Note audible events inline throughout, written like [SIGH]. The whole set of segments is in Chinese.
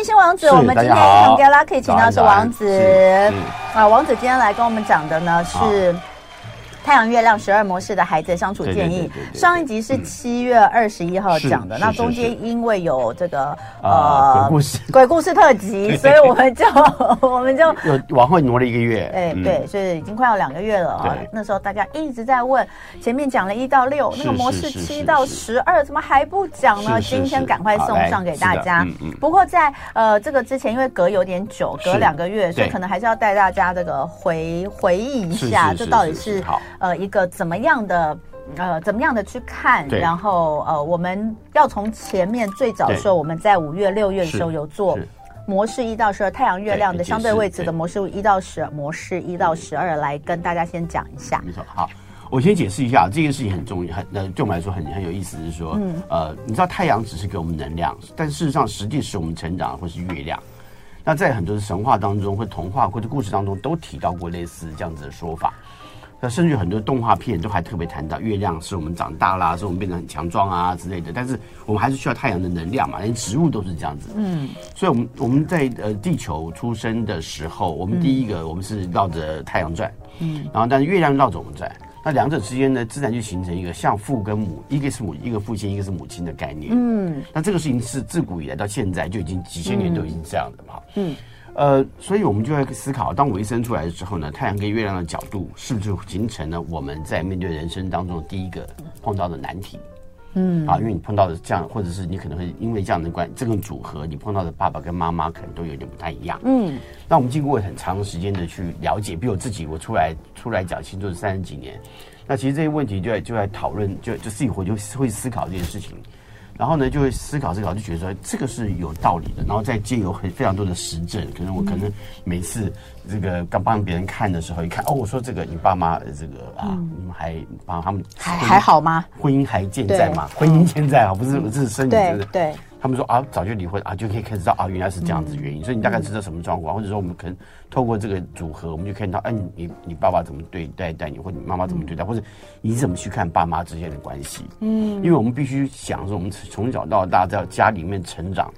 星星王子，我们今天很 get lucky，请到是王子。啊，王子今天来跟我们讲的呢是。太阳月亮十二模式的孩子相处建议，上一集是七月二十一号讲的，那中间因为有这个呃鬼故事。[LAUGHS] 鬼故事特辑，所以我们就 [LAUGHS] 我们就又往后挪了一个月，哎对，所以已经快要两个月了啊。那时候大家一直在问，前面讲了一到六，那个模式七到十二怎么还不讲呢？今天赶快送上给大家。不过在呃这个之前，因为隔有点久，隔两个月，所以可能还是要带大家这个回回忆一下，这到底是。好。呃，一个怎么样的呃，怎么样的去看？然后呃，我们要从前面最早的时候，我们在五月、六月的时候有做模式一到十二太阳、月亮的相对位置的模式一到十二模式一到十二，来跟大家先讲一下。没错，好，我先解释一下，这件事情很重要，很呃，对我们来说很很有意思，是说，嗯，呃，你知道太阳只是给我们能量，但事实上，实际使我们成长的会是月亮。那在很多的神话当中，或童话或者故事当中，都提到过类似这样子的说法。那甚至很多动画片都还特别谈到月亮是我们长大啦，是我们变得很强壮啊之类的。但是我们还是需要太阳的能量嘛，连植物都是这样子。嗯，所以我们我们在呃地球出生的时候，我们第一个我们是绕着太阳转，嗯，然后但是月亮绕着我们转，那两者之间呢，自然就形成一个像父跟母，一个是母，一个父亲，一个是母亲的概念。嗯，那这个事情是自古以来到现在就已经几千年都已经这样的嘛。嗯。呃，所以我们就要思考，当我一生出来的时候呢，太阳跟月亮的角度是不是形成了我们在面对人生当中的第一个碰到的难题？嗯，啊，因为你碰到的这样，或者是你可能会因为这样的关这个组合，你碰到的爸爸跟妈妈可能都有点不太一样。嗯，那我们经过很长时间的去了解，比如我自己，我出来出来讲星座是三十几年，那其实这些问题就在就在讨论，就就自己回就会思考这件事情。然后呢，就会思考思考，就觉得说这个是有道理的。然后再借由很非常多的实证，可能我可能每次这个刚帮别人看的时候，一看哦，我说这个你爸妈这个啊，你们还帮他们还还好吗？婚姻还健在吗？婚姻健在啊，不是不是身体对。他们说啊，早就离婚啊，就可以开始知道啊，原来是这样子原因，所以你大概知道什么状况，或者说我们可能透过这个组合，我们就看到，哎，你你爸爸怎么对待待你，或者你妈妈怎么对待，或者你怎么去看爸妈之间的关系？嗯，因为我们必须想说，我们从小到大在家里面成长，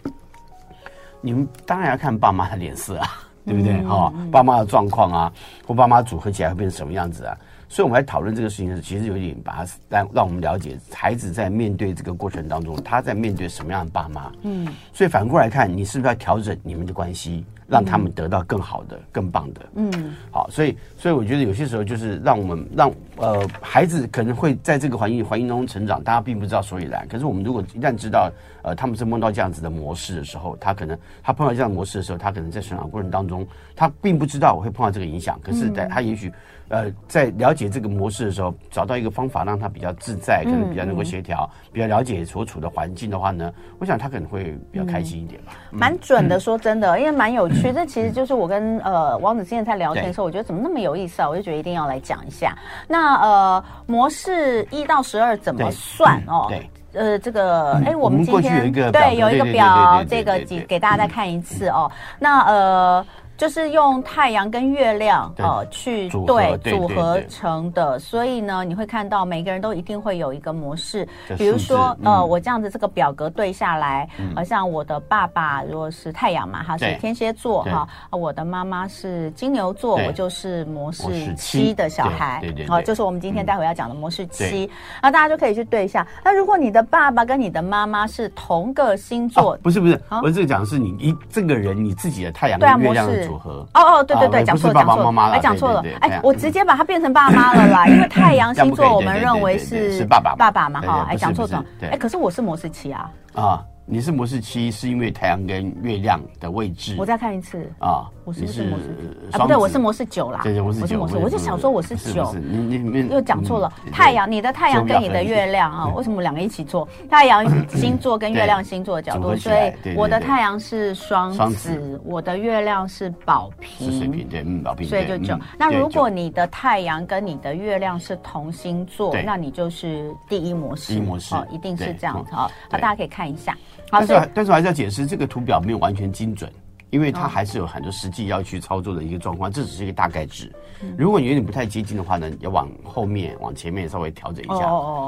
你们当然要看爸妈的脸色啊，对不对？哈，爸妈的状况啊，或爸妈组合起来会变成什么样子啊？所以，我们来讨论这个事情的时候，其实有点把它让让我们了解孩子在面对这个过程当中，他在面对什么样的爸妈。嗯，所以反过来看，你是不是要调整你们的关系？让他们得到更好的、更棒的。嗯，好，所以，所以我觉得有些时候就是让我们让呃孩子可能会在这个环境环境当中成长，大家并不知道所以然。可是我们如果一旦知道呃他们是梦到这样子的模式的时候，他可能他碰到这样的模式的时候，他可能在成长过程当中，他并不知道我会碰到这个影响。可是，在他也许呃在了解这个模式的时候，找到一个方法让他比较自在，可能比较能够协调，比较了解所处的环境的话呢，我想他可能会比较开心一点吧。蛮准的，说真的，因为蛮有趣。其实其实就是我跟呃王子之前在聊天的时候，我觉得怎么那么有意思啊？我就觉得一定要来讲一下。那呃模式一到十二怎么算哦？对，呃这个哎，我们今天对有一个表，这个给给大家再看一次哦。那呃。就是用太阳跟月亮呃去对组合成的，所以呢，你会看到每个人都一定会有一个模式。比如说，呃，我这样子这个表格对下来，好像我的爸爸如果是太阳嘛，他是天蝎座哈，我的妈妈是金牛座，我就是模式七的小孩，好，就是我们今天待会要讲的模式七。那大家就可以去对一下。那如果你的爸爸跟你的妈妈是同个星座，不是不是，我这个讲的是你一这个人你自己的太阳跟月亮的。组合。哦哦对对对，讲错了讲错了，哎讲错了，哎我直接把它变成爸妈了啦，[COUGHS] 因为太阳星座我们认为是爸爸爸爸嘛哈，哎讲错了，哎可是我是模式七啊。啊。你是模式七，是因为太阳跟月亮的位置。我再看一次啊，我是是模式啊，不对，我是模式九啦。对对，我是模式，我就想说我是九，你你又讲错了。太阳，你的太阳跟你的月亮啊，为什么两个一起做？太阳星座跟月亮星座的角度，所以我的太阳是双子，我的月亮是宝瓶。水瓶对，嗯，宝瓶。所以就九。那如果你的太阳跟你的月亮是同星座，那你就是第一模式。第一模式哦，一定是这样子啊。好，大家可以看一下。但是，但是我还是要解释，这个图表没有完全精准因为它还是有很多实际要去操作的一个状况，这只是一个大概值。如果你有点不太接近的话呢，要往后面、往前面稍微调整一下，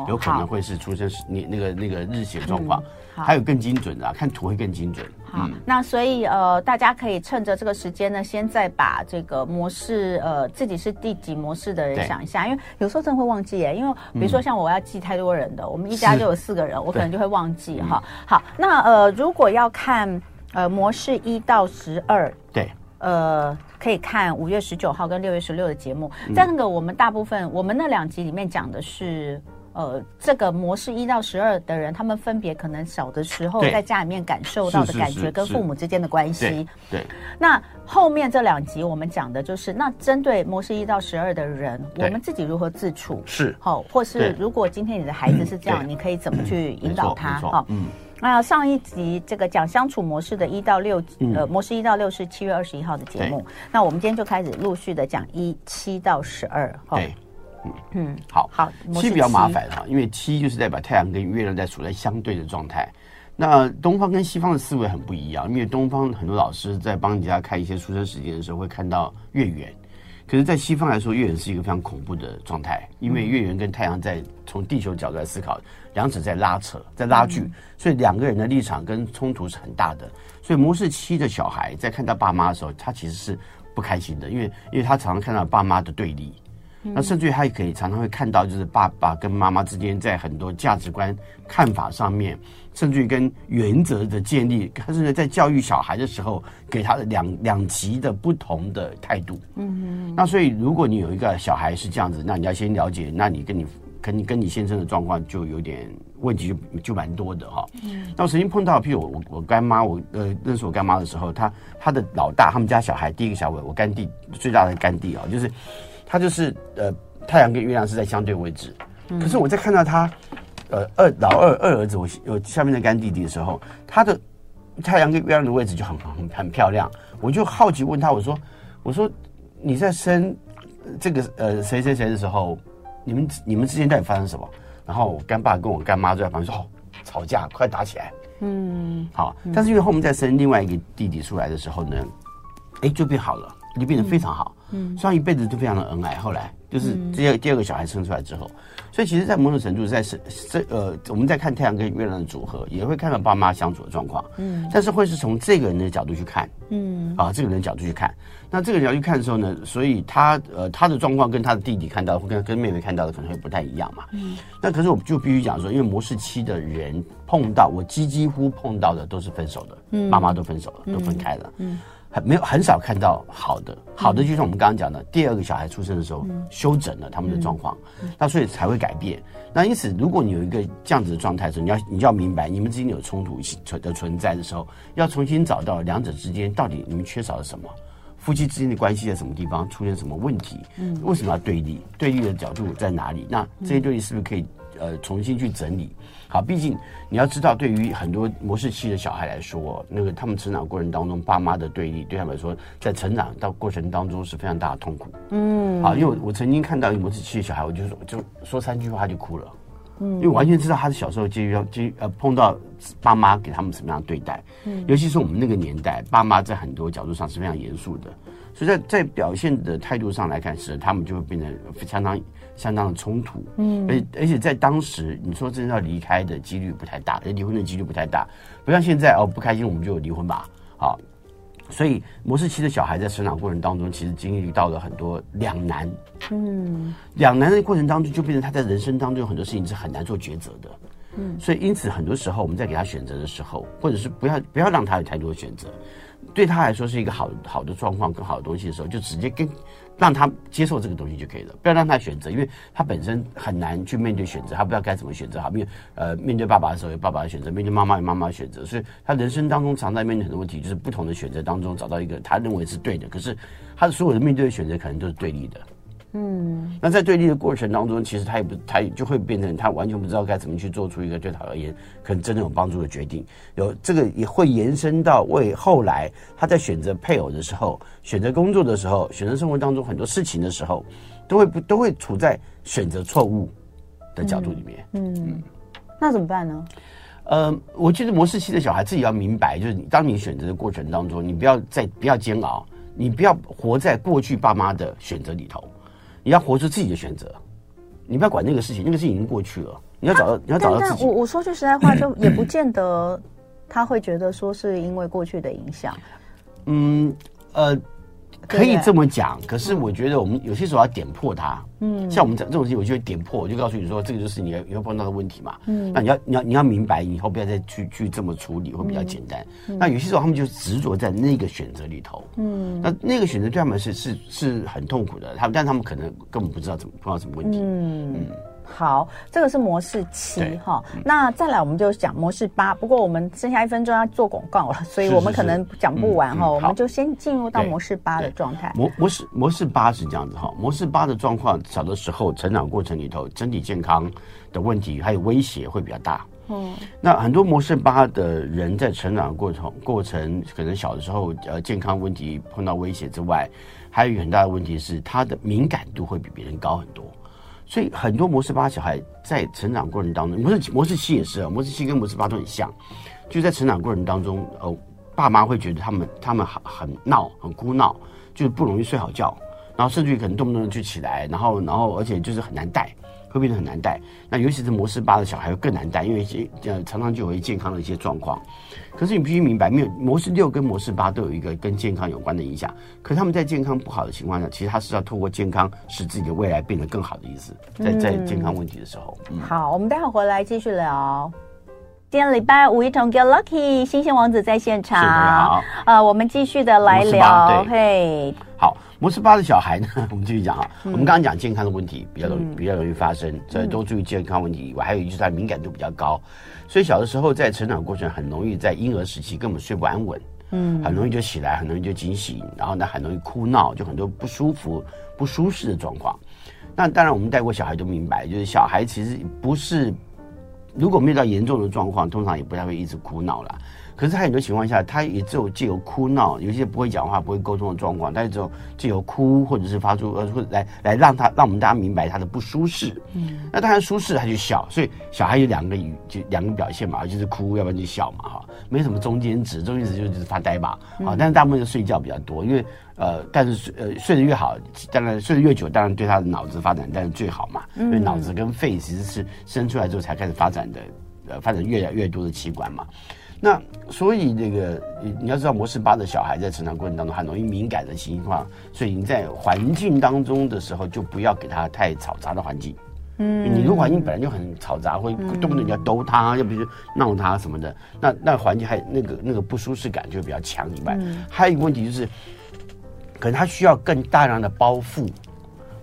有可能会是出生你那个那个日写状况。还有更精准的，看图会更精准。好，那所以呃，大家可以趁着这个时间呢，先再把这个模式呃自己是第几模式的人想一下，因为有时候真的会忘记耶。因为比如说像我要记太多人的，我们一家就有四个人，我可能就会忘记哈。好，那呃，如果要看。呃，模式一到十二，对，呃，可以看五月十九号跟六月十六的节目。在那个我们大部分我们那两集里面讲的是，呃，这个模式一到十二的人，他们分别可能小的时候在家里面感受到的感觉跟父母之间的关系。对。那后面这两集我们讲的就是，那针对模式一到十二的人，我们自己如何自处？是。好，或是如果今天你的孩子是这样，你可以怎么去引导他？哈，嗯。那上一集这个讲相处模式的一到六，呃，模式一到六是七月二十一号的节目。那我们今天就开始陆续的讲一七到十二。对，嗯嗯，好，好，七比较麻烦哈，因为七就是代表太阳跟月亮在处在相对的状态。那东方跟西方的思维很不一样，因为东方很多老师在帮人家看一些出生时间的时候，会看到月圆。可是，在西方来说，月圆是一个非常恐怖的状态，因为月圆跟太阳在从地球角度来思考，两者在拉扯，在拉锯，所以两个人的立场跟冲突是很大的。所以模式七的小孩在看到爸妈的时候，他其实是不开心的，因为因为他常常看到爸妈的对立。那甚至于他也可以常常会看到，就是爸爸跟妈妈之间在很多价值观看法上面，甚至于跟原则的建立，甚至在教育小孩的时候，给他的两两极的不同的态度。嗯嗯。那所以，如果你有一个小孩是这样子，那你要先了解，那你跟你跟你跟你先生的状况就有点问题就，就就蛮多的哈。嗯。那我曾经碰到，譬如我我我干妈，我呃认识我干妈的时候，他他的老大，他们家小孩第一个小伟，我干弟最大的干弟啊，就是。他就是呃，太阳跟月亮是在相对位置，嗯、可是我在看到他，呃，二老二二儿子我有下面的干弟弟的时候，他的太阳跟月亮的位置就很很很漂亮，我就好奇问他，我说我说你在生这个呃谁谁谁的时候，你们你们之间到底发生什么？然后我干爸跟我干妈就在旁边说哦，吵架，快打起来，嗯，好，但是因为后面再生另外一个弟弟出来的时候呢，哎，就变好了。就变得非常好，嗯，所以一辈子都非常的恩爱。后来就是第二第二个小孩生出来之后，所以其实，在某种程度，在是这呃，我们在看太阳跟月亮的组合，也会看到爸妈相处的状况，嗯，但是会是从这个人的角度去看，嗯，啊，这个人的角度去看。那这个人要去看的时候呢，所以他呃他的状况跟他的弟弟看到，或跟跟妹妹看到的可能会不太一样嘛，嗯。那可是我就必须讲说，因为模式期的人碰到我几几乎碰到的都是分手的，嗯，妈妈都分手了，都分开了，嗯。很没有很少看到好的，好的就像我们刚刚讲的，第二个小孩出生的时候，修整了他们的状况，那所以才会改变。那因此，如果你有一个这样子的状态的时候，你要你就要明白，你们之间有冲突存的存在的时候，要重新找到两者之间到底你们缺少了什么，夫妻之间的关系在什么地方出现什么问题，嗯，为什么要对立？对立的角度在哪里？那这些对立是不是可以呃重新去整理？好，毕竟你要知道，对于很多模式期的小孩来说，那个他们成长过程当中，爸妈的对立，对他们来说，在成长到过程当中是非常大的痛苦。嗯，好，因为我我曾经看到一个模式期的小孩，我就说就说三句话他就哭了。嗯，因为完全知道他是小时候就要就呃碰到爸妈给他们什么样的对待。嗯，尤其是我们那个年代，爸妈在很多角度上是非常严肃的，所以在在表现的态度上来看，是他们就会变得相当。相当的冲突，嗯，而而且在当时，你说真的要离开的几率不太大，而离婚的几率不太大，不像现在哦，不开心我们就离婚吧，好，所以模式期的小孩在成长过程当中，其实经历到了很多两难，嗯，两难的过程当中，就变成他在人生当中有很多事情是很难做抉择的，嗯，所以因此很多时候我们在给他选择的时候，或者是不要不要让他有太多的选择，对他来说是一个好好的状况、更好的东西的时候，就直接跟。让他接受这个东西就可以了，不要让他选择，因为他本身很难去面对选择，他不知道该怎么选择。好，面呃面对爸爸的时候有爸爸的选择，面对妈妈有妈妈的选择，所以他人生当中常在面对很多问题，就是不同的选择当中找到一个他认为是对的，可是他的所有的面对的选择可能都是对立的。嗯，那在对立的过程当中，其实他也不，他也就会变成他完全不知道该怎么去做出一个对他而言可能真正有帮助的决定。有这个也会延伸到为后来他在选择配偶的时候、选择工作的时候、选择生活当中很多事情的时候，都会不都会处在选择错误的角度里面。嗯，嗯，那怎么办呢？呃，我觉得模式期的小孩自己要明白，就是你当你选择的过程当中，你不要再不要煎熬，你不要活在过去爸妈的选择里头，你要活出自己的选择，你不要管那个事情，那个事情已经过去了，你要找到，你要找到自己。我我说句实在话，就 [COUGHS] 也不见得他会觉得说是因为过去的影响。嗯，呃。可以这么讲，可是我觉得我们有些时候要点破它。嗯，像我们这这种事情，我就会点破，我就告诉你说，这个就是你要你会碰到的问题嘛。嗯，那你要你要你要明白，以后不要再去去这么处理，会比较简单。嗯、那有些时候他们就执着在那个选择里头。嗯，那那个选择对他们是是是很痛苦的，他们但他们可能根本不知道怎么碰到什么问题。嗯。嗯好，这个是模式七哈。那再来，我们就讲模式八。不过我们剩下一分钟要做广告了，所以我们可能讲不完哈。我们就先进入到模式八的状态。模模式模式八是这样子哈。模式八的状况，小的时候成长过程里头，身体健康的问题还有威胁会比较大。嗯，那很多模式八的人在成长过程过程，可能小的时候呃健康问题碰到威胁之外，还有一个很大的问题是他的敏感度会比别人高很多。所以很多模式八小孩在成长过程当中，模式模式七也是啊，模式七跟模式八都很像，就在成长过程当中，呃，爸妈会觉得他们他们很很闹，很哭闹，就是不容易睡好觉，然后甚至于可能动不动就起来，然后然后而且就是很难带。会变得很难带，那尤其是模式八的小孩会更难带，因为一些呃常常就有一健康的一些状况。可是你必须明白，没有模式六跟模式八都有一个跟健康有关的影响。可是他们在健康不好的情况下，其实他是要透过健康使自己的未来变得更好的意思。在在健康问题的时候，嗯，好，我们待会回来继续聊。今天礼拜五一同 Get Lucky，星星王子在现场。好，呃，我们继续的来聊。嘿，好。模式八的小孩呢，[LAUGHS] 我们继续讲啊。嗯、我们刚刚讲健康的问题比较容易比较容易发生，所以多注意健康问题以外，还有一就是他敏感度比较高，所以小的时候在成长过程很容易在婴儿时期根本睡不安稳，嗯，很容易就起来，很容易就惊醒，然后呢很容易哭闹，就很多不舒服、不舒适的状况。那当然我们带过小孩都明白，就是小孩其实不是，如果遇到严重的状况，通常也不太会一直哭闹了。可是他很多情况下，他也只有借由哭闹，有些不会讲话、不会沟通的状况，他也只有借由哭或者是发出呃，或者来来让他让我们大家明白他的不舒适。嗯，那当然舒适他就笑，所以小孩有两个语就两个表现嘛，就是哭，要不然就笑嘛，哈，没什么中间值，中间值就就是发呆吧，啊，但是大部分就睡觉比较多，因为呃，但是睡呃睡得越好，当然睡得越久，当然对他的脑子发展当然最好嘛，因为脑子跟肺其实是生出来之后才开始发展的，呃，发展越来越多的器官嘛。那所以这个你你要知道，模式八的小孩在成长过程当中很容易敏感的情况，所以你在环境当中的时候，就不要给他太嘈杂的环境。嗯，你如果环境本来就很嘈杂，会动不动你要逗他，要不就闹他什么的，那那环境还那个那个不舒适感就会比较强以外，还有一个问题就是，可能他需要更大量的包覆。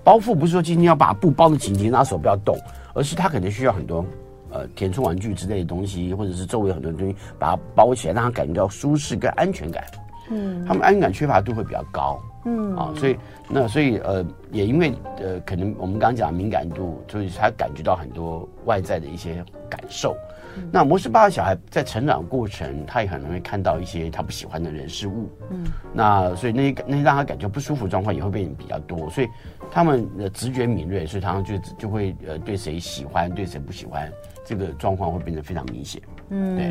包覆不是说今天要把布包的紧紧，拿手不要动，而是他可能需要很多。呃，填充玩具之类的东西，或者是周围很多东西把它包起来，让他感觉到舒适跟安全感。嗯，他们安全感缺乏度会比较高。嗯，啊，所以那所以呃，也因为呃，可能我们刚刚讲的敏感度，所以他感觉到很多外在的一些感受。嗯，那模式八的小孩在成长过程，他也很容易看到一些他不喜欢的人事物。嗯，那所以那些那些让他感觉不舒服的状况也会变得比较多。所以他们的直觉敏锐，所以常常就就会呃对谁喜欢，对谁不喜欢。这个状况会变得非常明显，嗯，对。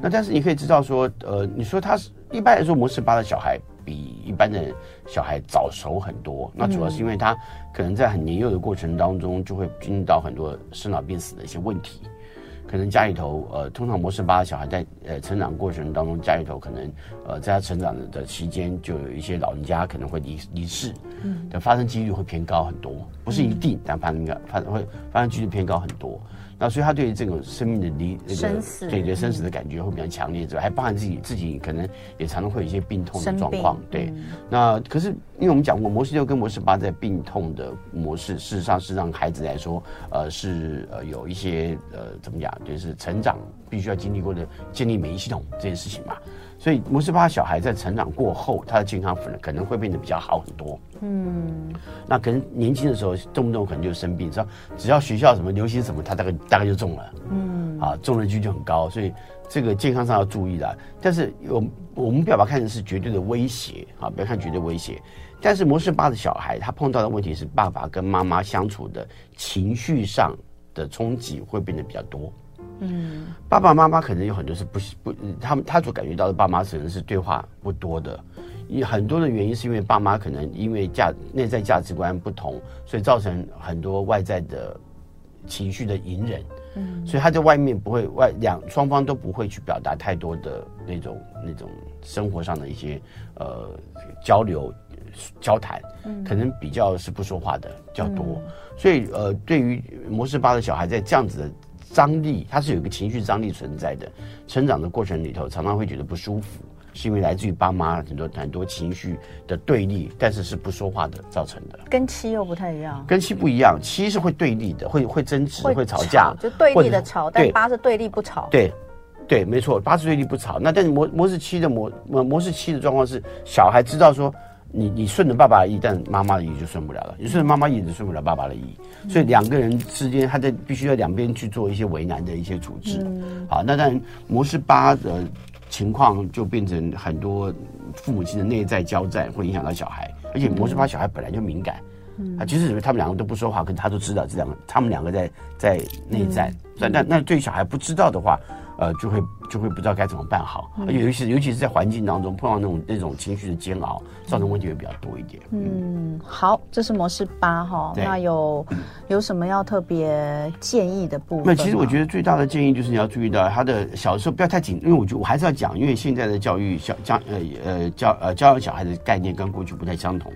那但是你可以知道说，呃，你说他是一般来说模式八的小孩比一般的小孩早熟很多，那主要是因为他可能在很年幼的过程当中就会经历到很多生老病死的一些问题，可能家里头呃，通常模式八的小孩在呃成长过程当中，家里头可能呃在他成长的期间就有一些老人家可能会离离世，嗯，的发生几率会偏高很多，不是一定，但发生发会发生几率偏高很多。那所以他对于这种生命的离那个对对生死的感觉会比较强烈，之外还包含自己自己可能也常常会有一些病痛的状况。对，那可是因为我们讲过模式六跟模式八在病痛的模式，事实上是让孩子来说，呃，是呃有一些呃怎么讲，就是成长必须要经历过的建立免疫系统这件事情嘛。所以模式八小孩在成长过后，他的健康可能可能会变得比较好很多。嗯，那可能年轻的时候动不动可能就生病，只要只要学校什么流行什么，他大概大概就中了。嗯，啊，中了率就很高，所以这个健康上要注意的。但是我我们不要把它看成是绝对的威胁啊，不要看绝对威胁。但是模式八的小孩，他碰到的问题是爸爸跟妈妈相处的情绪上的冲击会变得比较多。嗯，爸爸妈妈可能有很多是不不，他们他所感觉到的爸妈可能是对话不多的，有很多的原因是因为爸妈可能因为价内在价值观不同，所以造成很多外在的情绪的隐忍。嗯，所以他在外面不会外两双方都不会去表达太多的那种那种生活上的一些呃交流交谈，嗯，可能比较是不说话的较多，嗯、所以呃，对于模式八的小孩在这样子的张力，它是有一个情绪张力存在的，成长的过程里头常常会觉得不舒服。是因为来自于爸妈很多很多情绪的对立，但是是不说话的造成的。跟七又不太一样。跟七不一样，七是会对立的，会会争执，会吵架，就对立的吵。但八是对立不吵。对，对，没错，八是对立不吵。那但是模模式七的模模式七的状况是，小孩知道说你你顺着爸爸的意，但妈妈的意就顺不了了。你顺着妈妈意，就顺不了爸爸的意。所以两个人之间，他在必须要两边去做一些为难的一些处置。嗯、好，那当然模式八的。情况就变成很多父母亲的内在交战，会影响到小孩，而且模式八小孩本来就敏感，嗯，啊，即使他们两个都不说话，可是他都知道这两个，他们两个在在内战，那那那对小孩不知道的话。呃，就会就会不知道该怎么办好，而且尤其尤其是在环境当中碰到那种那种情绪的煎熬，造成问题会比较多一点。嗯，好，这是模式八哈，那有 [CLEARS THROAT] 有什么要特别建议的部分？那其实我觉得最大的建议就是你要注意到他的小时候不要太紧，因为我觉得我还是要讲，因为现在的教育小教呃呃教呃教养小孩的概念跟过去不太相同。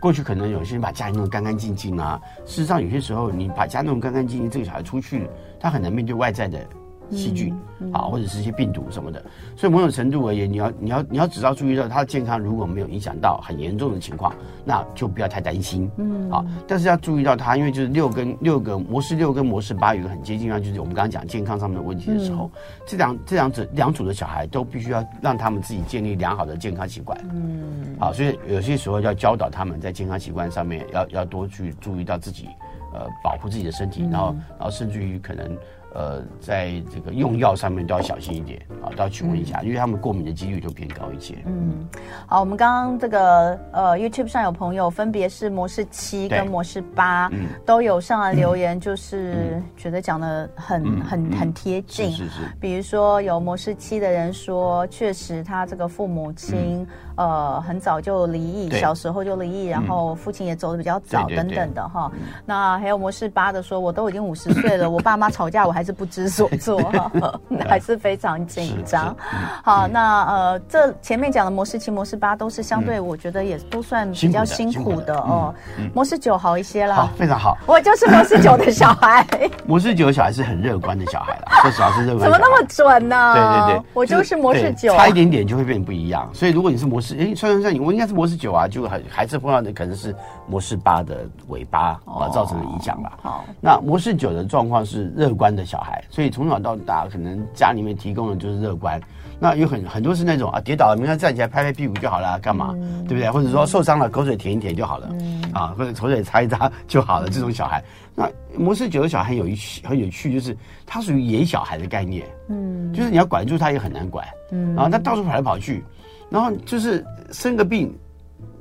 过去可能有些人把家里弄得干干净净啊，事实上有些时候你把家弄得干干净净，这个小孩出去他很难面对外在的。细菌啊，或者是一些病毒什么的，所以某种程度而言，你要你要你要只要注意到他的健康如果没有影响到很严重的情况，那就不要太担心。嗯，啊，但是要注意到他，因为就是六跟六个模式六跟模式八有一个很接近啊，就是我们刚刚讲健康上面的问题的时候，这两这两组两组的小孩都必须要让他们自己建立良好的健康习惯。嗯，啊，所以有些时候要教导他们在健康习惯上面要要多去注意到自己，呃，保护自己的身体，然后然后甚至于可能。呃，在这个用药上面都要小心一点啊，都要询问一下，嗯、因为他们过敏的几率就偏高一些。嗯，好，我们刚刚这个呃 YouTube 上有朋友分别是模式七跟模式八，嗯，都有上来留言，就是觉得讲的很、嗯、很很贴近。是是是。比如说有模式七的人说，确实他这个父母亲、嗯、呃很早就离异，小时候就离异，然后父亲也走的比较早等等的哈。那还有模式八的说，我都已经五十岁了，[LAUGHS] 我爸妈吵架我还是。不知所措哈，[LAUGHS] 还是非常紧张。好，那呃，这前面讲的模式七、模式八都是相对，我觉得也都算比较辛苦的哦。模式九好一些了，好，非常好。我就是模式九的小孩。[LAUGHS] 模式九的小孩是很乐观的小孩了，说实话是乐观。怎么那么准呢？对对对，我就是模式九，差一点点就会变不一样。所以如果你是模式，哎，算算算，你我应该是模式九啊，就还还是碰到的可能是模式八的尾巴啊造成的影响吧。好，那模式九的状况是乐观的小孩，所以从小到大，可能家里面提供的就是乐观。那有很很多是那种啊，跌倒了，明天站起来拍拍屁股就好了，干嘛？嗯、对不对？或者说受伤了，口水舔一舔就好了，嗯、啊，或者口水擦一擦就好了。这种小孩，那模式九的小孩很有趣，很有趣，就是他属于野小孩的概念，嗯，就是你要管住他也很难管，嗯，然后他到处跑来跑去，然后就是生个病。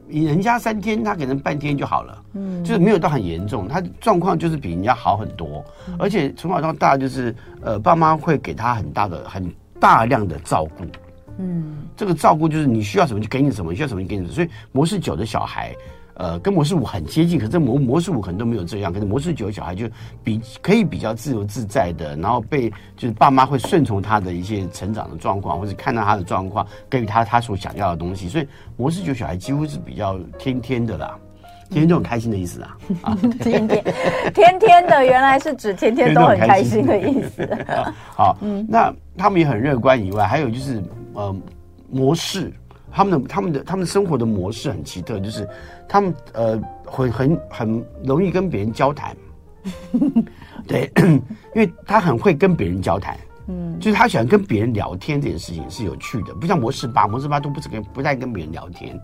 你人家三天，他可能半天就好了，嗯，就是没有到很严重，他状况就是比人家好很多，嗯、而且从小到大就是，呃，爸妈会给他很大的、很大量的照顾，嗯，这个照顾就是你需要什么就给你什么，需要什么就给你什么，所以模式九的小孩。呃，跟模式五很接近，可是模模式五可能都没有这样。可是模式九小孩就比可以比较自由自在的，然后被就是爸妈会顺从他的一些成长的状况，或者看到他的状况，给予他他所想要的东西。所以模式九小孩几乎是比较天天的啦，天天都很开心的意思啊。啊，天天天天的原来是指天天都很开心的意思。好，嗯，那他们也很乐观以外，还有就是呃模式。他们的他们的他们生活的模式很奇特，就是他们呃会很很容易跟别人交谈，[LAUGHS] 对，[CLEARS THROAT] 因为他很会跟别人交谈，嗯，就是他喜欢跟别人聊天这件事情是有趣的，不像模式八，模式八都不怎跟不太跟别人聊天，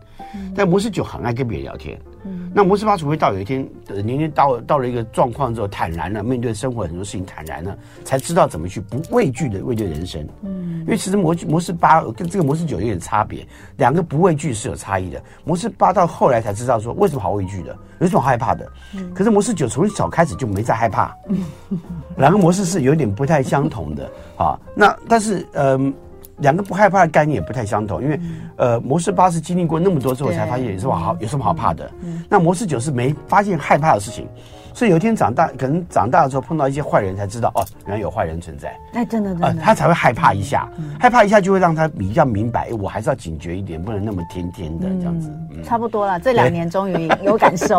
但模式九很爱跟别人聊天，嗯，那模式八除非到有一天年龄到到了一个状况之后，坦然了，面对生活很多事情坦然了，才知道怎么去不畏惧的面对人生。嗯，因为其实模模式八跟这个模式九有点差别，两个不畏惧是有差异的。模式八到后来才知道说为什么好畏惧的，有什么害怕的。嗯，可是模式九从小开始就没再害怕。嗯，两个模式是有点不太相同的啊。那但是嗯。呃两个不害怕的概念也不太相同，因为，呃，模式八是经历过那么多之后才发现有什么好有什么好怕的，那模式九是没发现害怕的事情。所以有一天长大，可能长大的时候碰到一些坏人，才知道哦，原来有坏人存在。哎，真的真的，呃，他才会害怕一下，嗯、害怕一下就会让他比较明白，我还是要警觉一点，不能那么天天的这样子。嗯、差不多了，这两年终于有感受，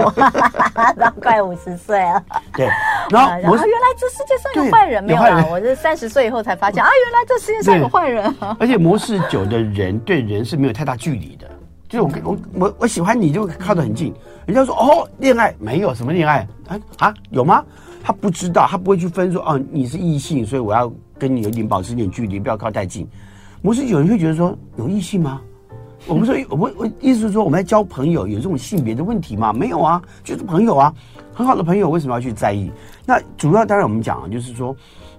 然后快五十岁了。对，然后，然后原来这世界上有坏人没有啊？我是三十岁以后才发现啊，原来这世界上有坏人。[LAUGHS] 而且模式九的人对人是没有太大距离的。就我我我我喜欢你就靠得很近，人家说哦，恋爱没有什么恋爱啊啊有吗？他不知道，他不会去分说哦，你是异性，所以我要跟你有点保持点距离，不要靠太近。不是有人会觉得说有异性吗？我们说我们我意思是说我们在交朋友有这种性别的问题吗？没有啊，就是朋友啊，很好的朋友为什么要去在意？那主要当然我们讲就是说。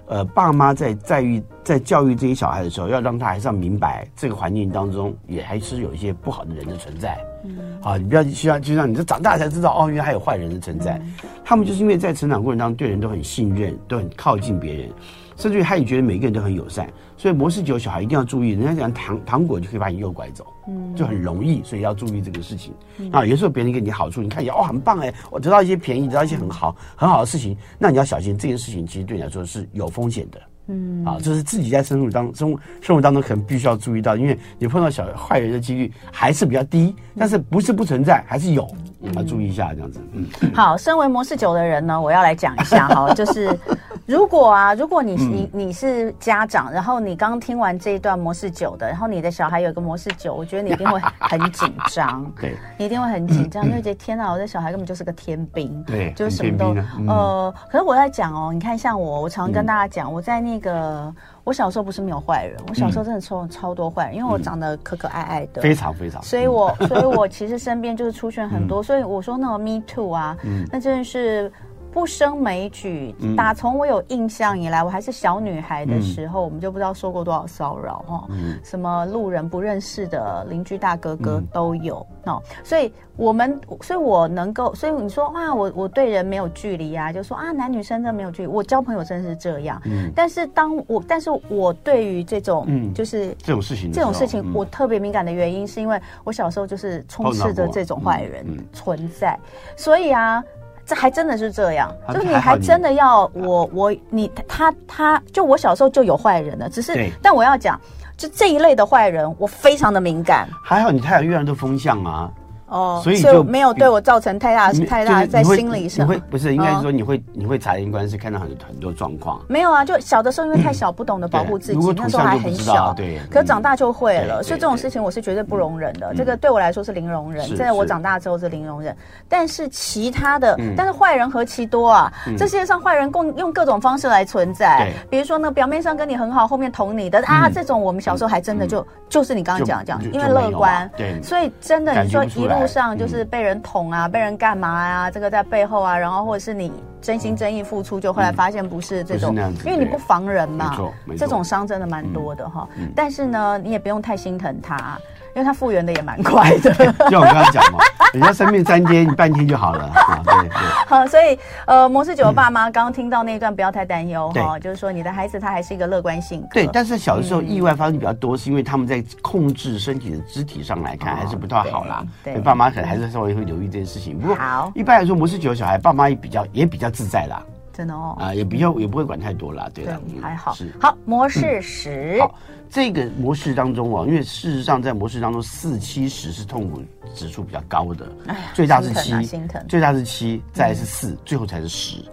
呃，爸妈在在育在教育这些小孩的时候，要让他还是要明白，这个环境当中也还是有一些不好的人的存在。嗯，好，你不要需要就像你这长大才知道，哦，原来还有坏人的存在。嗯、他们就是因为在成长过程当中对人都很信任，都很靠近别人，甚至于他也觉得每个人都很友善。所以模式九小孩一定要注意，人家讲糖糖果就可以把你诱拐走，嗯，就很容易，所以要注意这个事情。嗯、啊，有时候别人给你好处，你看一下，哦，很棒哎，我得到一些便宜，得到一些很好很好的事情，那你要小心，这件事情其实对你来说是有风险的。嗯，啊，这是自己在生活当中生活当中可能必须要注意到，因为你碰到小坏人的几率还是比较低，但是不是不存在，还是有，要注意一下这样子。嗯，好，身为模式九的人呢，我要来讲一下哈，[LAUGHS] 就是。如果啊，如果你你你是家长，然后你刚听完这一段模式九的，然后你的小孩有一个模式九，我觉得你一定会很紧张，[LAUGHS] 对，你一定会很紧张，因为觉得天哪，我的小孩根本就是个天兵，对，就是什么都呃。可是我在讲哦，你看像我，我常跟大家讲，我在那个我小时候不是没有坏人，我小时候真的超超多坏人，因为我长得可可爱爱的，非常非常，所以我 [LAUGHS] 所以我其实身边就是出现很多，所以我说那个 me too 啊，那真的是。不胜枚举，打从我有印象以来，我还是小女孩的时候，我们就不知道受过多少骚扰哈，什么路人不认识的邻居大哥哥都有哦，所以我们，所以我能够，所以你说啊，我我对人没有距离啊，就说啊，男女生真的没有距离，我交朋友真的是这样，但是当我，但是我对于这种，就是这种事情，这种事情，我特别敏感的原因，是因为我小时候就是充斥着这种坏人存在，所以啊。这还真的是这样，就是你还真的要我我你他他，就我小时候就有坏人了，只是但我要讲，就这一类的坏人，我非常的敏感。还好你太阳月亮都风向啊。哦，所以就没有对我造成太大太大在心理上。你会不是应该是说你会你会察言观色，看到很多很多状况。没有啊，就小的时候因为太小，不懂得保护自己，那时候还很小。对，可是长大就会了，所以这种事情我是绝对不容忍的。这个对我来说是零容忍，在我长大之后是零容忍。但是其他的，但是坏人何其多啊！这世界上坏人共用各种方式来存在。比如说呢，表面上跟你很好，后面捅你的啊，这种我们小时候还真的就就是你刚刚讲的这样，因为乐观。对，所以真的你说一路上就是。被人捅啊，被人干嘛呀、啊？这个在背后啊，然后或者是你真心真意付出，就后来发现不是这种，嗯、因为你不防人嘛，这种伤真的蛮多的哈。但是呢，你也不用太心疼他。因为他复原的也蛮快的，[LAUGHS] 就像我刚刚讲嘛，人家生病三天，你半天就好了啊。对对。[LAUGHS] 好，所以呃，模式九的爸妈刚刚听到那一段，不要太担忧哈，就是说你的孩子他还是一个乐观性格。对，但是小的时候意外发生比较多，是因为他们在控制身体的肢体上来看还是不太好啦。对，爸妈可能还是稍微会留意这件事情。不过好，一般来说模式九的小孩，爸妈也比较也比较自在啦。真的哦。啊，也比较也不会管太多啦。对的，还好。是好，模式十。这个模式当中啊，因为事实上在模式当中，四七十是痛苦指数比较高的，哎，最大是七，心疼，最大是七，再来是四，最后才是十。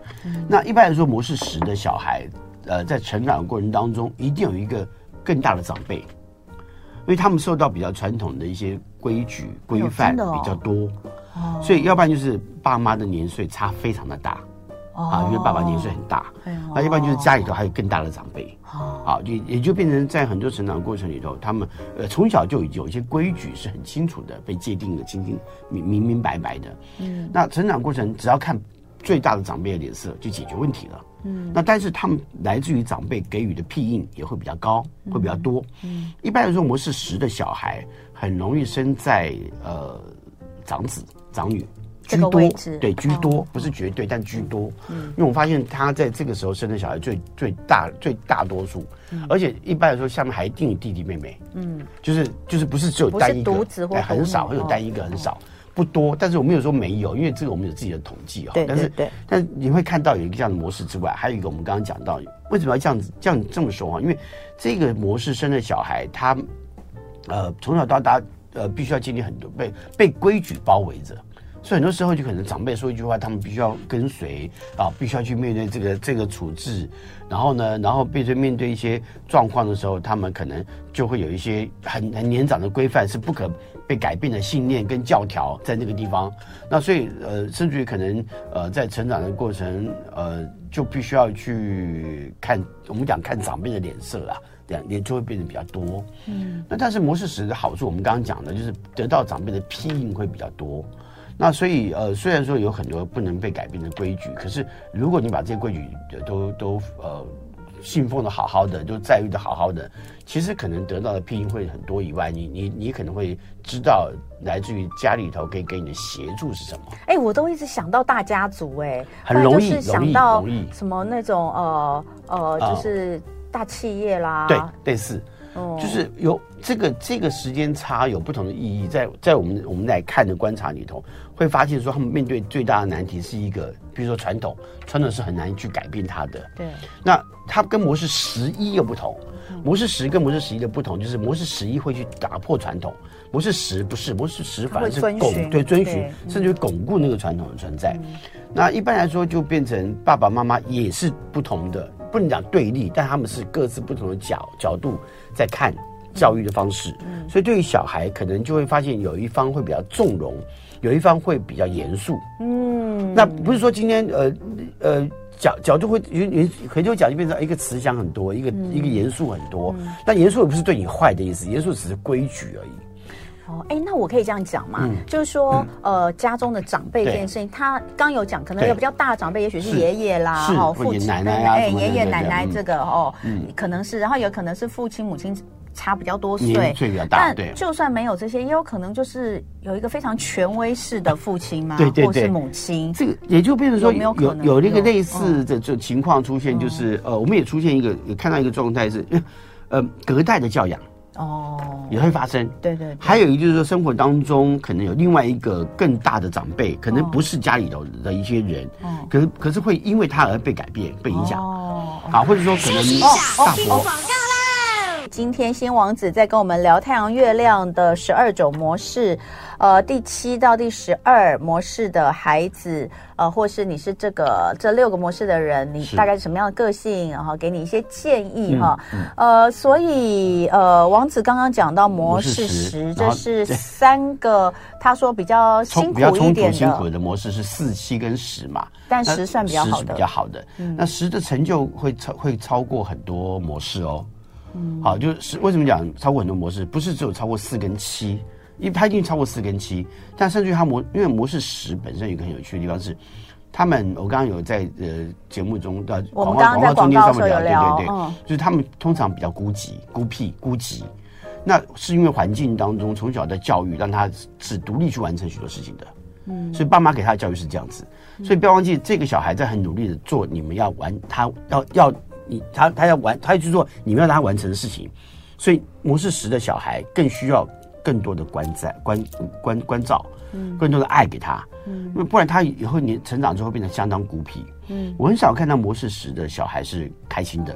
那一般来说，模式十的小孩，呃，在成长的过程当中，一定有一个更大的长辈，因为他们受到比较传统的一些规矩规范比较多，所以要不然就是爸妈的年岁差非常的大，啊，因为爸爸年岁很大，那一般就是家里头还有更大的长辈，啊，就也就变成在很多成长过程里头，他们呃从小就有一些规矩是很清楚的，被界定的清清明明明白白的。嗯，那成长过程只要看最大的长辈的脸色就解决问题了。嗯，那但是他们来自于长辈给予的庇应也会比较高，会比较多。嗯，一般来说模式十的小孩很容易生在呃长子长女。居多，对，居多不是绝对，但居多。嗯，因为我发现他在这个时候生的小孩最最大最大多数，而且一般来说下面还一定有弟弟妹妹。嗯，就是就是不是只有单一个，独子或很少会有单一个很少不多，但是我没有说没有，因为这个我们有自己的统计哈。对，但是对，但你会看到有一个这样的模式之外，还有一个我们刚刚讲到为什么要这样子这样这么说啊？因为这个模式生的小孩，他呃从小到大呃必须要经历很多被被规矩包围着。所以很多时候就可能长辈说一句话，他们必须要跟随啊，必须要去面对这个这个处置，然后呢，然后必须面对一些状况的时候，他们可能就会有一些很很年长的规范是不可被改变的信念跟教条在那个地方。那所以呃，甚至于可能呃，在成长的过程呃，就必须要去看我们讲看长辈的脸色啊，这样脸就会变得比较多。嗯，那但是模式时的好处，我们刚刚讲的就是得到长辈的庇荫会比较多。那所以呃，虽然说有很多不能被改变的规矩，可是如果你把这些规矩都都呃信奉的好好的，都在意的好好的，其实可能得到的庇荫会很多以外，你你你可能会知道来自于家里头可以给你的协助是什么。哎、欸，我都一直想到大家族、欸，哎，很容易，就是想到什么那种呃呃，就是大企业啦，对，类似。哦，就是有这个这个时间差有不同的意义，在在我们我们来看的观察里头，会发现说他们面对最大的难题是一个，比如说传统，传统是很难去改变它的。对，那它跟模式十一又不同，模式十跟模式十一的不同就是模式十一会去打破传统，模式十不是，模式十反而是巩对遵循，甚至巩固那个传统的存在。那一般来说就变成爸爸妈妈也是不同的。不能讲对立，但他们是各自不同的角角度在看教育的方式，嗯，所以对于小孩可能就会发现有一方会比较纵容，有一方会比较严肃，嗯，那不是说今天呃呃角角度会有有很多角就变成一个慈祥很多，一个、嗯、一个严肃很多，但严肃也不是对你坏的意思，严肃只是规矩而已。哦，哎，那我可以这样讲嘛？嗯、就是说，嗯、呃，家中的长辈这件事情，他刚有讲，可能有比较大的长辈，也许是爷爷啦，哦，父亲奶奶哎，爷爷奶奶这个哦，嗯，可能是，然后有可能是父亲母亲差比较多岁，年岁比较大，但就算没有这些，也有可能就是有一个非常权威式的父亲嘛，对对对，或是母亲，这个也就变成说有有有那个类似的这情况出现，就是呃，我们也出现一个也看到一个状态是，呃，隔代的教养。哦，也会发生。对对，还有一个就是说，生活当中可能有另外一个更大的长辈，可能不是家里头的一些人，哦，可是可是会因为他而被改变、被影响。哦，好，或者说可能大伯。今天新王子在跟我们聊太阳月亮的十二种模式，呃，第七到第十二模式的孩子，呃，或是你是这个这六个模式的人，你大概是什么样的个性？然后给你一些建议哈。呃，所以呃，王子刚刚讲到模式十，这是三个他说比较辛苦一点的辛苦的模式是四七跟十嘛，但十算比较好的，比较好的。那十的成就会超会超过很多模式哦。嗯，好，就是为什么讲超过很多模式，不是只有超过四跟七，因为它一定超过四跟七，但甚至于它模，因为模式十本身有一个很有趣的地方是，他们我刚刚有在呃节目中的广告广告中间上面聊，对对对，嗯、就是他们通常比较孤寂、孤僻、孤寂，那是因为环境当中从小的教育让他是独立去完成许多事情的，嗯，所以爸妈给他的教育是这样子，所以不要忘记这个小孩在很努力的做你们要完，他要要。你他他要完，他要去做你们要让他完成的事情，所以模式十的小孩更需要更多的关在关关关照，嗯，更多的爱给他，嗯，不然他以后你成长之后变得相当孤僻，嗯，我很少看到模式十的小孩是开心的，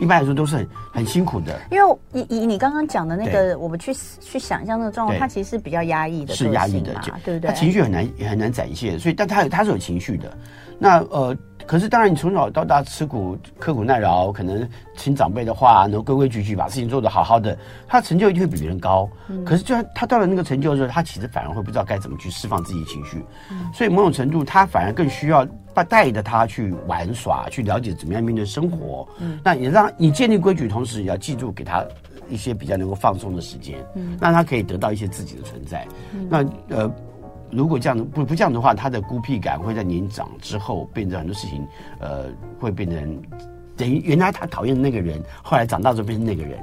一般来说都是很很辛苦的，因为以以你刚刚讲的那个，我们去去想象那个状况，他其实是比较压抑的，是压抑的，对不对？他情绪很难也很难展现，所以但他他是有情绪的。那呃。可是，当然，你从小到大吃苦、刻苦耐劳，可能听长辈的话，能规规矩矩把事情做得好好的，他成就一定会比别人高。嗯、可是，就他到了那个成就的时候，他其实反而会不知道该怎么去释放自己的情绪。嗯、所以，某种程度，他反而更需要带着他去玩耍，去了解怎么样面对生活。嗯，那也让你建立规矩，同时也要记住给他一些比较能够放松的时间，嗯，让他可以得到一些自己的存在。嗯、那呃。如果这样不不这样的话，他的孤僻感会在年长之后变成很多事情，呃，会变成等于原来他讨厌的那个人，后来长大之后变成那个人，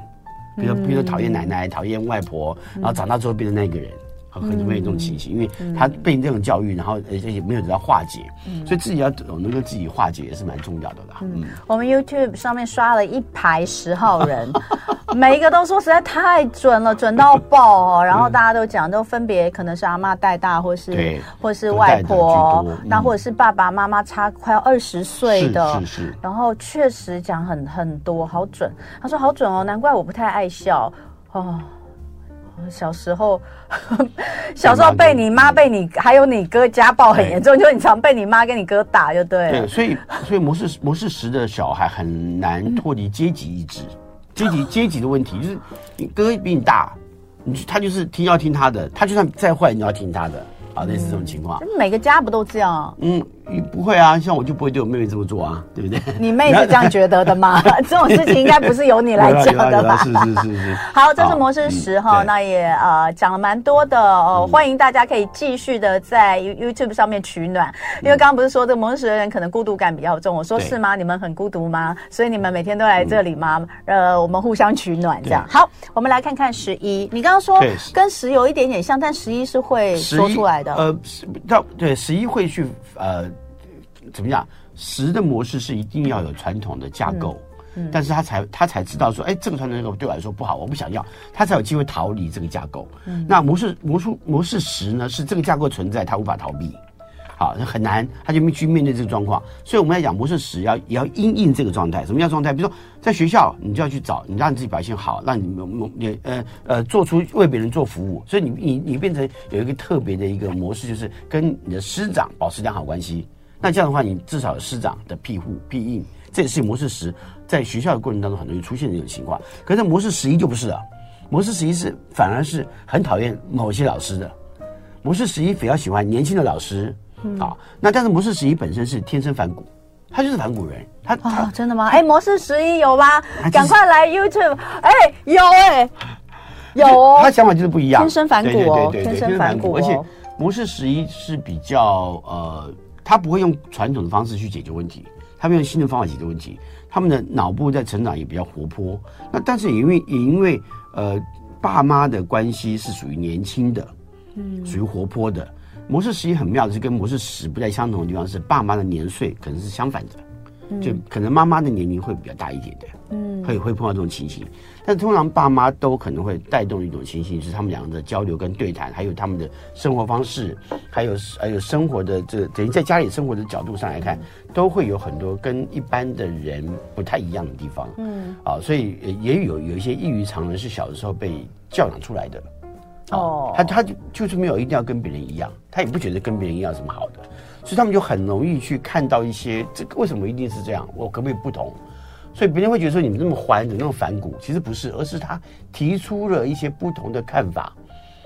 比如比如说讨厌奶奶、讨厌外婆，然后长大之后变成那个人。很多没有这种情形，因为他被这种教育，然后而且也没有得到化解，所以自己要懂得跟自己化解也是蛮重要的啦。嗯，我们 YouTube 上面刷了一排十号人，[LAUGHS] 每一个都说实在太准了，准到爆哦。然后大家都讲，都分别可能是阿妈带大，或是或是外婆，那或者是爸爸妈妈差快要二十岁的，是是。然后确实讲很很多，好准。他说好准哦，难怪我不太爱笑哦。小时候，[LAUGHS] 小时候被你妈、被你还有你哥家暴很严重，就你常被你妈跟你哥打，就对。对，所以所以模式模式十的小孩很难脱离阶级意志，阶级阶级的问题就是你哥比你大，你他就是听要听他的，他就算再坏，你要听他的。啊，类似这种情况，每个家不都这样？嗯，不会啊，像我就不会对我妹妹这么做啊，对不对？你妹是这样觉得的吗？[LAUGHS] 这种事情应该不是由你来讲的吧？是是是是。[LAUGHS] 好，这是模式十哈，那也呃讲了蛮多的哦，欢迎大家可以继续的在 YouTube 上面取暖，因为刚刚不是说这个模式十的人可能孤独感比较重，我说是吗？你们很孤独吗？所以你们每天都来这里吗？呃，我们互相取暖这样。好，我们来看看十一，你刚刚说跟十有一点点像，但十一是会说出来的。呃，到对十一会去呃，怎么讲？十的模式是一定要有传统的架构，嗯嗯、但是他才他才知道说，哎，这个传统架构对我来说不好，我不想要，他才有机会逃离这个架构。嗯、那模式模式模式十呢，是这个架构存在，他无法逃避。好，很难，他就去面对这个状况。所以我们要讲模式十要也要因应这个状态。什么叫状态？比如说在学校，你就要去找，你让你自己表现好，让你你呃呃做出为别人做服务。所以你你你变成有一个特别的一个模式，就是跟你的师长保持良好关系。那这样的话，你至少有师长的庇护庇应。这也是模式十在学校的过程当中很容易出现的一种情况。可是模式十一就不是了，模式十一是反而是很讨厌某些老师的。模式十一比较喜欢年轻的老师。啊，那但是模式十一本身是天生反骨，他就是反骨人。他哦，真的吗？哎，模式十一有吗？赶快来 YouTube！哎，有哎，有哦。他想法就是不一样，天生反骨哦，天生反骨。而且模式十一是比较呃，他不会用传统的方式去解决问题，他们用新的方法解决问题。他们的脑部在成长也比较活泼。那但是也因为也因为呃，爸妈的关系是属于年轻的，嗯，属于活泼的。模式十一很妙的是跟模式十不太相同的地方是，爸妈的年岁可能是相反的，就可能妈妈的年龄会比较大一点的，嗯，会会碰到这种情形。但通常爸妈都可能会带动一种情形，是他们两个的交流跟对谈，还有他们的生活方式，还有还有生活的这个等于在家里生活的角度上来看，都会有很多跟一般的人不太一样的地方，嗯，啊，所以也有有一些异于常人是小的时候被教养出来的。哦，他他就就是没有一定要跟别人一样，他也不觉得跟别人一样什么好的，所以他们就很容易去看到一些这个为什么一定是这样，我可不可以不同？所以别人会觉得说你们这么欢，怎么那么反骨？其实不是，而是他提出了一些不同的看法，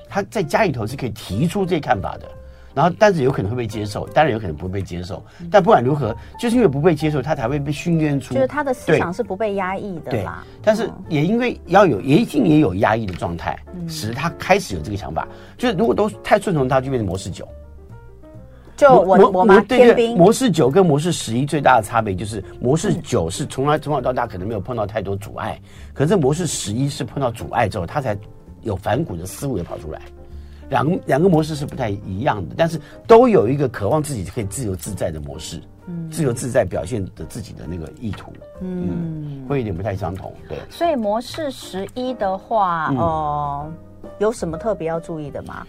他在家里头是可以提出这些看法的。然后，但是有可能会被接受，当然有可能不会被接受。但不管如何，就是因为不被接受，他才会被训练出。就是他的思想是不被压抑的啦。但是也因为要有，也一定也有压抑的状态，使他开始有这个想法。就是如果都太顺从他，就变成模式九。就我我们天兵模式九跟模式十一最大的差别就是，模式九是从来从小到大可能没有碰到太多阻碍，可是模式十一是碰到阻碍之后，他才有反骨的思维跑出来。两个两个模式是不太一样的，但是都有一个渴望自己可以自由自在的模式，嗯，自由自在表现的自己的那个意图，嗯，嗯，会有点不太相同，对。所以模式十一的话，哦、嗯呃，有什么特别要注意的吗？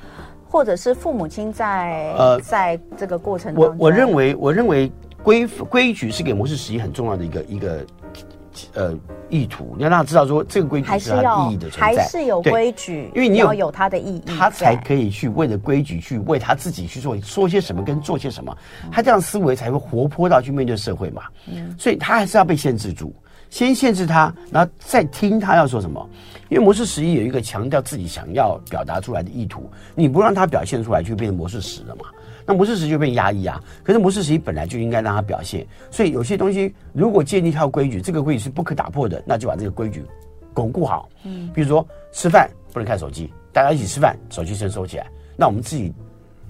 或者是父母亲在呃，在这个过程中，我我认为我认为规规矩是给模式十一很重要的一个一个。呃意图，你要让他知道说这个规矩是它意义的存在，还是有规矩，因为你要有它的意义，他才可以去为了规矩去为他自己去做说些什么跟做些什么，他这样思维才会活泼到去面对社会嘛。嗯，所以他还是要被限制住，先限制他，然后再听他要说什么。因为模式十一有一个强调自己想要表达出来的意图，你不让他表现出来，就变成模式十了嘛。那模式十就变压抑啊。可是模式十一本来就应该让他表现，所以有些东西如果建立一套规矩，这个规矩是不可打破的，那就把这个规矩巩固好。嗯，比如说吃饭不能看手机，大家一起吃饭，手机先收起来。那我们自己。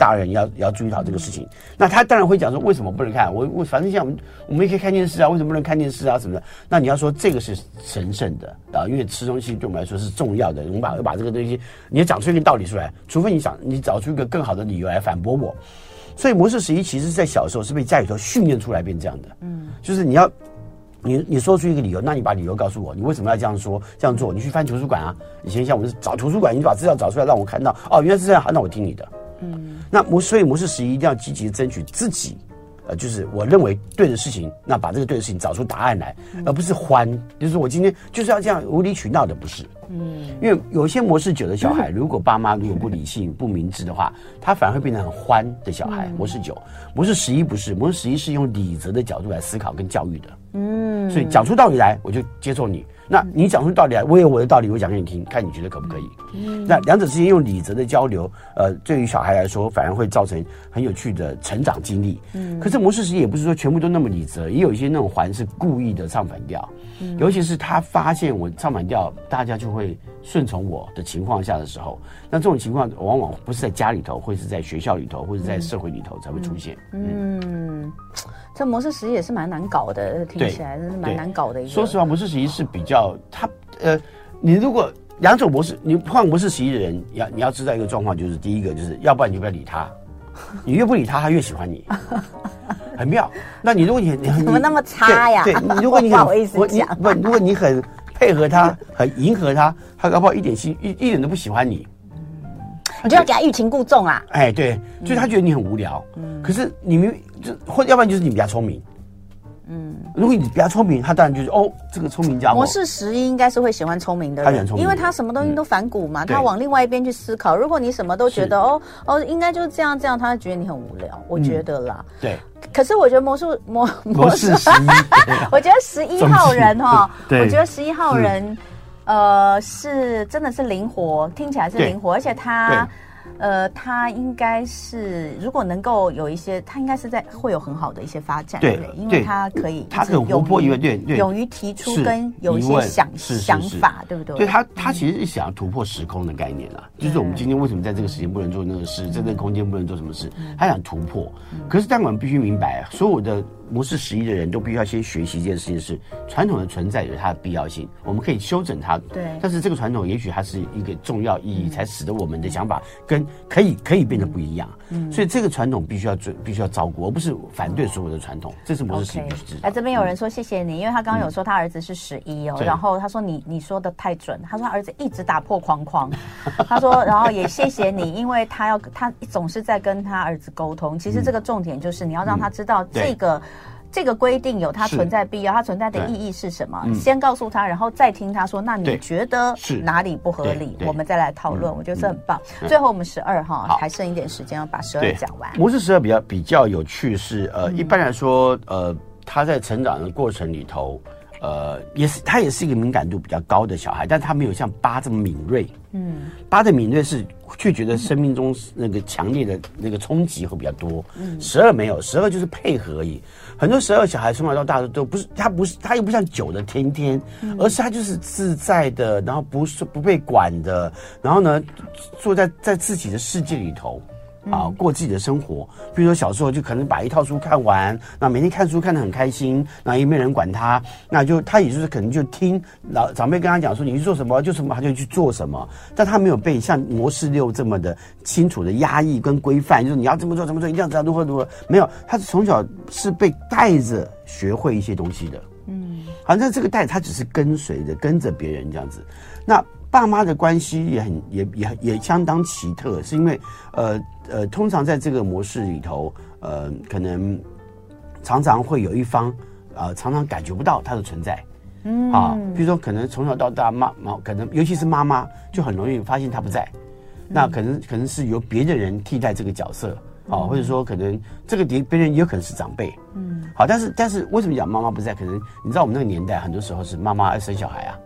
大人要要注意好这个事情，那他当然会讲说，为什么不能看？我我反正像我们我们也可以看电视啊，为什么不能看电视啊什么的？那你要说这个是神圣的啊，因为吃东西对我们来说是重要的，我们把要把这个东西你要讲出一个道理出来，除非你想你找出一个更好的理由来反驳我。所以模式十一其实在小时候是被家里头训练出来变这样的，嗯，就是你要你你说出一个理由，那你把理由告诉我，你为什么要这样说这样做？你去翻图书馆啊，以前像我们找图书馆，你把资料找出来让我看到，哦，原来是这样，那我听你的。嗯，那模所以模式十一一定要积极的争取自己，呃，就是我认为对的事情，那把这个对的事情找出答案来，而不是欢，就是我今天就是要这样无理取闹的，不是。嗯，因为有一些模式九的小孩，如果爸妈如果不理性、不明智的话，[LAUGHS] 他反而会变得很欢的小孩。模式九，模式十一不是，模式十一是用理则的角度来思考跟教育的。嗯，所以讲出道理来，我就接受你。那你讲出道理来，我有我的道理，我讲给你听，看你觉得可不可以？嗯，那两者之间用理则的交流，呃，对于小孩来说，反而会造成很有趣的成长经历。嗯，可是模式十一也不是说全部都那么理则，也有一些那种环是故意的唱反调。嗯，尤其是他发现我唱反调，大家就会顺从我的情况下的时候，那这种情况往往不是在家里头，会是在学校里头，或者在社会里头才会出现。嗯。嗯这模式十一也是蛮难搞的，听起来真是蛮难搞的一个。说实话，模式十一是比较他呃，你如果两种模式，你换模式十一的人，要你要知道一个状况，就是第一个就是，要不然你就不要理他，你越不理他，他越喜欢你，很妙。那你如果你你 [LAUGHS] 怎么那么差呀？对，对你如果你很 [LAUGHS] 不好意思讲，不，如果你很配合他，很迎合他，他搞不好一点心一一点都不喜欢你。你就要给他欲擒故纵啊！哎，对，就是他觉得你很无聊。嗯，可是你明明就或要不然就是你比较聪明。嗯，如果你比较聪明，他当然就是哦，这个聪明家伙。模式十一应该是会喜欢聪明的人，他很聪明，因为他什么东西都反骨嘛，他往另外一边去思考。如果你什么都觉得哦哦，应该就是这样这样，他会觉得你很无聊。我觉得啦，对。可是我觉得魔术模模式十一，[LAUGHS] 我觉得十一号人哈，我觉得十一号人。呃，是真的是灵活，听起来是灵活，而且他，呃，他应该是如果能够有一些，他应该是在会有很好的一些发展，对，因为他可以，他很活泼，因为对，勇于提出跟有一些想想法，对不对？对他，他其实是想要突破时空的概念啊，就是我们今天为什么在这个时间不能做那个事，在这个空间不能做什么事，他想突破。可是，但我们必须明白，所有的。模式十一的人都必须要先学习一件事情，是传统的存在有它的必要性，我们可以修整它。对，但是这个传统也许它是一个重要意义，才使得我们的想法跟可以可以变得不一样。嗯，所以这个传统必须要准，必须要照顾，而不是反对所有的传统。这是模式十一必须知道。哎，这边有人说谢谢你，因为他刚刚有说他儿子是十一哦，然后他说你你说的太准，他说他儿子一直打破框框，[LAUGHS] 他说然后也谢谢你，因为他要他总是在跟他儿子沟通。其实这个重点就是你要让他知道这个。这个规定有它存在必要，它存在的意义是什么？先告诉他，然后再听他说。那你觉得哪里不合理？我们再来讨论。我觉得这很棒。最后我们十二哈还剩一点时间要把十二讲完。模式十二比较比较有趣是呃，一般来说呃，他在成长的过程里头。呃，也是，他也是一个敏感度比较高的小孩，但他没有像八这么敏锐。嗯，八的敏锐是却觉得生命中那个强烈的那个冲击会比较多。嗯，十二没有，十二就是配合而已。很多十二小孩从小到大的都不是，他不是，他又不像九的天天，而是他就是自在的，然后不是不被管的，然后呢，坐在在自己的世界里头。啊，过自己的生活。比如说小时候就可能把一套书看完，那每天看书看得很开心，那也没人管他，那就他也就是可能就听老长辈跟他讲说，你去做什么就什么，他就去做什么。但他没有被像模式六这么的清楚的压抑跟规范，就是你要这么做怎么做，一定要这样如何如何。没有，他是从小是被带着学会一些东西的。嗯，好像这个带他只是跟随着跟着别人这样子。那。爸妈的关系也很也也也相当奇特，是因为呃呃，通常在这个模式里头，呃，可能常常会有一方啊、呃，常常感觉不到他的存在，嗯，啊，比如说可能从小到大妈妈，可能尤其是妈妈就很容易发现他不在，嗯、那可能可能是由别的人替代这个角色，啊，或者说可能这个别别人也有可能是长辈，嗯，好，但是但是为什么讲妈妈不在？可能你知道我们那个年代很多时候是妈妈爱生小孩啊。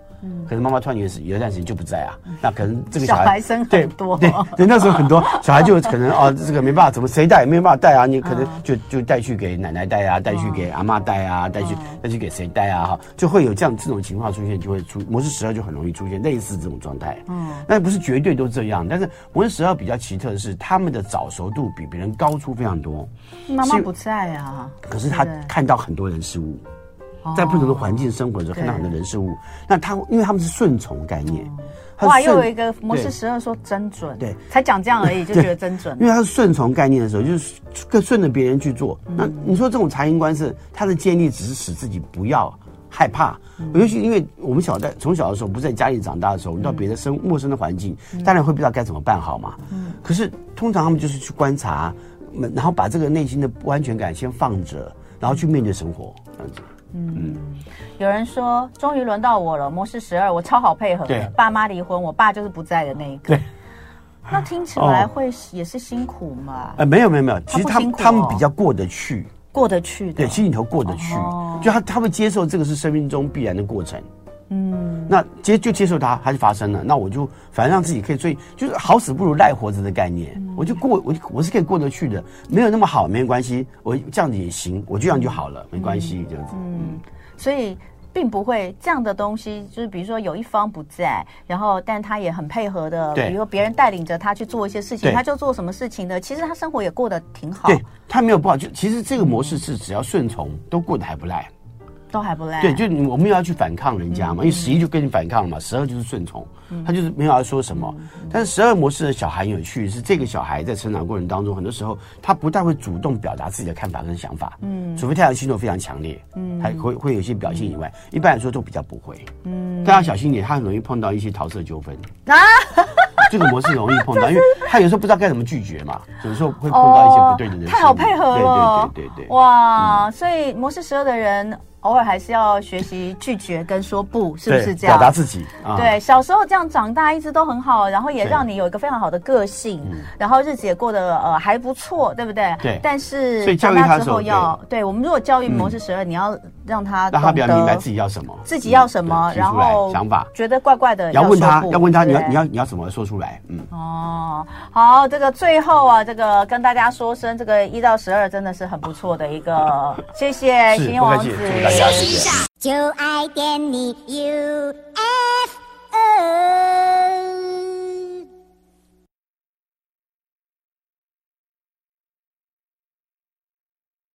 可能妈妈突然有时有段时间就不在啊，那可能这个小孩，生很多，对对，那时候很多小孩就可能啊，这个没办法，怎么谁带也没有办法带啊，你可能就就带去给奶奶带啊，带去给阿妈带啊，带去带去给谁带啊哈，就会有这样这种情况出现，就会出模式十二就很容易出现类似这种状态。嗯，那不是绝对都这样，但是模式十二比较奇特的是，他们的早熟度比别人高出非常多。妈妈不在啊，可是他看到很多人事物。在不同的环境生活的时候，看到很多人事物，那他因为他们是顺从概念，哇，又有一个模式十二说真准，对，才讲这样而已就觉得真准，因为他是顺从概念的时候，就是更顺着别人去做。那你说这种察言观色，他的建立只是使自己不要害怕，尤其因为我们小在从小的时候不在家里长大的时候，我们到别的生陌生的环境，当然会不知道该怎么办好嘛。可是通常他们就是去观察，然后把这个内心的不安全感先放着，然后去面对生活这样子。嗯，有人说终于轮到我了，模式十二，我超好配合。的。对。爸妈离婚，我爸就是不在的那一个。对，那听起来会也是辛苦嘛？呃，没有没有没有，其实他们他们比较过得去，过得去的，对，心里头过得去，就他他会接受这个是生命中必然的过程。嗯，那接就接受它，还是发生了，那我就反正让自己可以，最就是好死不如赖活着的概念，嗯、我就过我我是可以过得去的，没有那么好没关系，我这样子也行，我这样就好了，没关系，这样子。嗯，所以并不会这样的东西，就是比如说有一方不在，然后但他也很配合的，比如说别人带领着他去做一些事情，他就做什么事情的，其实他生活也过得挺好，对他没有不好，就其实这个模式是只要顺从都过得还不赖。都还不赖，对，就我们又要去反抗人家嘛，因为十一就跟你反抗了嘛，十二就是顺从，他就是没有要说什么。但是十二模式的小孩有趣，是这个小孩在成长过程当中，很多时候他不太会主动表达自己的看法跟想法，嗯，除非太阳星座非常强烈，嗯，还会会有一些表现以外，一般来说都比较不会，嗯，大家小心点，他很容易碰到一些桃色纠纷 [LAUGHS] 啊，这个模式容易碰到，因为他有时候不知道该怎么拒绝嘛，有时候会碰到一些不对的人，太好配合了，对对对对，哇，所以模式十二的人。偶尔还是要学习拒绝跟说不，是不是这样？表达自己。啊、对，小时候这样长大一直都很好，然后也让你有一个非常好的个性，然后日子也过得呃还不错，对不对？对。但是长大之后要，对，对我们如果教育模式十二，嗯、你要让他让他比较明白自己要什么，自己要什么，然后想法觉得怪怪的要，要问他，要问他，你要你要你要怎么说出来？嗯。哦，好，这个最后啊，这个跟大家说声，这个一到十二真的是很不错的一个，谢谢星星王子。休息一下，就爱点你。U F O